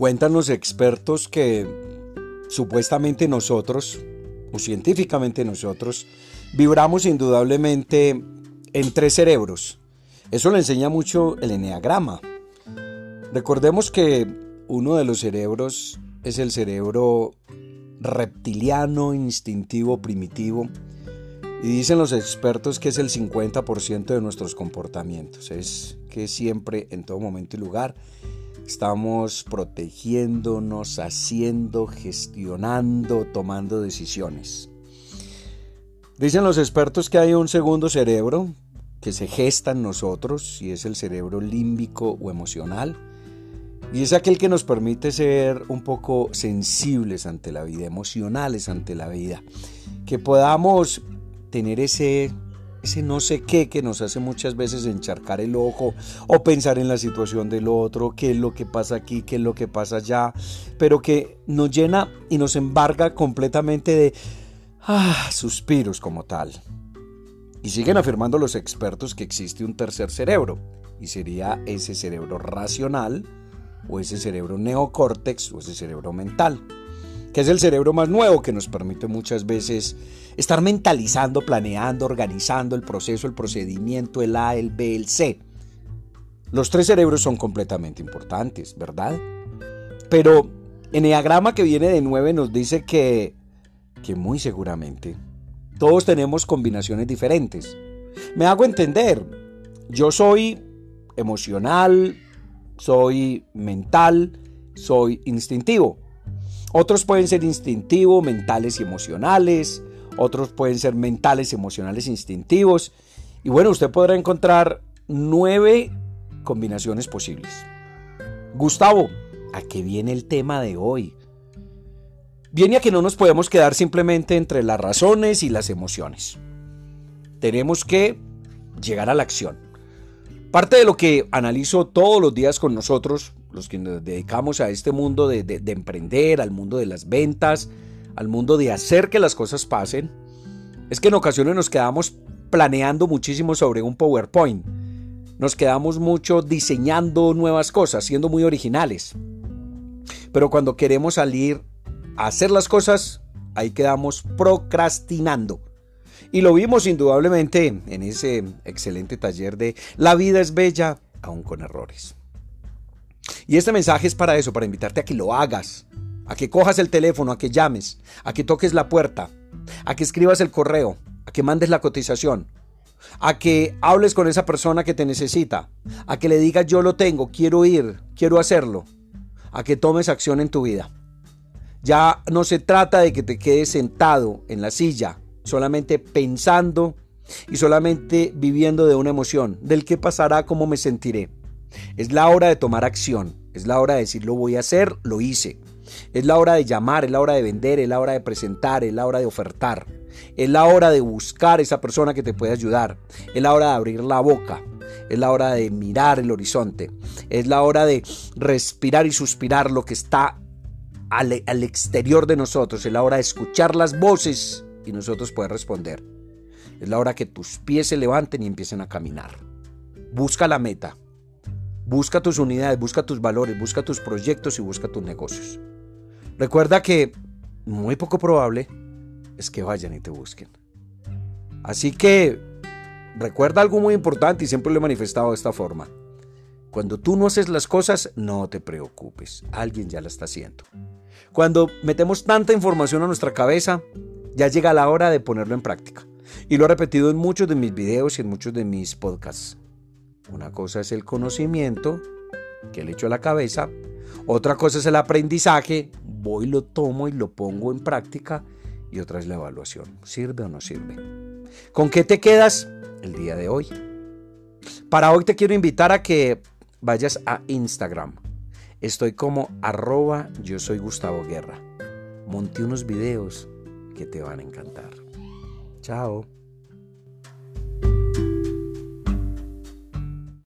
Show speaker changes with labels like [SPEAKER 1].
[SPEAKER 1] Cuentan los expertos que supuestamente nosotros, o científicamente nosotros, vibramos indudablemente en tres cerebros. Eso le enseña mucho el eneagrama. Recordemos que uno de los cerebros es el cerebro reptiliano, instintivo, primitivo. Y dicen los expertos que es el 50% de nuestros comportamientos. Es que siempre, en todo momento y lugar, estamos protegiéndonos, haciendo, gestionando, tomando decisiones. Dicen los expertos que hay un segundo cerebro que se gesta en nosotros y es el cerebro límbico o emocional y es aquel que nos permite ser un poco sensibles ante la vida, emocionales ante la vida. Que podamos tener ese, ese no sé qué que nos hace muchas veces encharcar el ojo o pensar en la situación del otro, qué es lo que pasa aquí, qué es lo que pasa allá, pero que nos llena y nos embarga completamente de ah, suspiros como tal. Y siguen afirmando los expertos que existe un tercer cerebro, y sería ese cerebro racional, o ese cerebro neocórtex o ese cerebro mental, que es el cerebro más nuevo que nos permite muchas veces estar mentalizando, planeando, organizando el proceso, el procedimiento, el A, el B, el C. Los tres cerebros son completamente importantes, ¿verdad? Pero en Enneagrama que viene de 9 nos dice que, que muy seguramente todos tenemos combinaciones diferentes. Me hago entender, yo soy emocional, soy mental, soy instintivo. Otros pueden ser instintivos, mentales y emocionales. Otros pueden ser mentales, emocionales, instintivos. Y bueno, usted podrá encontrar nueve combinaciones posibles. Gustavo, ¿a qué viene el tema de hoy? Viene a que no nos podemos quedar simplemente entre las razones y las emociones. Tenemos que llegar a la acción. Parte de lo que analizo todos los días con nosotros, los que nos dedicamos a este mundo de, emprender, al mundo de las ventas, al mundo de hacer que las cosas pasen, es que en ocasiones nos quedamos planeando muchísimo sobre un PowerPoint. Nos quedamos mucho diseñando nuevas cosas, siendo muy originales. Pero cuando queremos salir a hacer las cosas, ahí quedamos procrastinando. Y lo vimos indudablemente en ese excelente taller de La vida es bella, aún con errores. Y este mensaje es para eso, para invitarte a que lo hagas, a que cojas el teléfono, a que llames, a que toques la puerta, a que escribas el correo, a que mandes la cotización, a que hables con esa persona que te necesita, a que le digas yo lo tengo, quiero ir, quiero hacerlo, a que tomes acción en tu vida. Ya no se trata de que te quedes sentado en la silla solamente pensando y solamente viviendo de una emoción, del qué pasará, cómo me sentiré. Es la hora de tomar acción, es la hora de decir lo voy a hacer, lo hice. Es la hora de llamar, es la hora de vender, es la hora de presentar, es la hora de ofertar. Es la hora de buscar esa persona que te puede ayudar. Es la hora de abrir la boca. Es la hora de mirar el horizonte. Es la hora de respirar y suspirar lo que está al, exterior de nosotros. Es la hora de escuchar las voces y nosotros puedes responder. Es la hora que tus pies se levanten y empiecen a caminar. Busca la meta. Busca tus unidades, busca tus valores, busca tus proyectos y busca tus negocios. Recuerda que muy poco probable es que vayan y te busquen. Así que recuerda algo muy importante y siempre lo he manifestado de esta forma. Cuando tú no haces las cosas, no te preocupes. Alguien ya la está haciendo. Cuando metemos tanta información a nuestra cabeza, ya llega la hora de ponerlo en práctica. Y lo he repetido en muchos de mis videos y en muchos de mis podcasts. Una cosa es el conocimiento que le echo a la cabeza. Otra cosa es el aprendizaje. Voy, lo tomo y lo pongo en práctica. Y otra es la evaluación. ¿Sirve o no sirve? ¿Con qué te quedas el día de hoy? Para hoy te quiero invitar a que vayas a Instagram. Estoy como arroba yo soy Gustavo Guerra. Monté unos videos que te van a encantar. Chao.